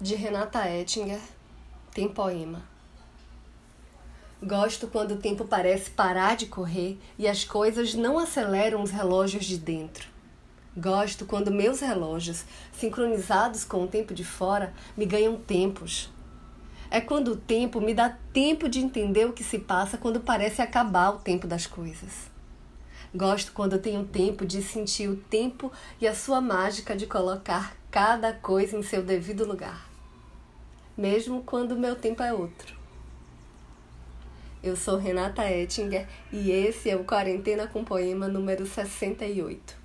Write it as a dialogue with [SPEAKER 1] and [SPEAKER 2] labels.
[SPEAKER 1] de Renata Ettinger, tem poema. Gosto quando o tempo parece parar de correr e as coisas não aceleram os relógios de dentro. Gosto quando meus relógios, sincronizados com o tempo de fora, me ganham tempos. É quando o tempo me dá tempo de entender o que se passa quando parece acabar o tempo das coisas. Gosto quando tenho tempo de sentir o tempo e a sua mágica de colocar cada coisa em seu devido lugar mesmo quando o meu tempo é outro. Eu sou Renata Ettinger e esse é o Quarentena com Poema número 68.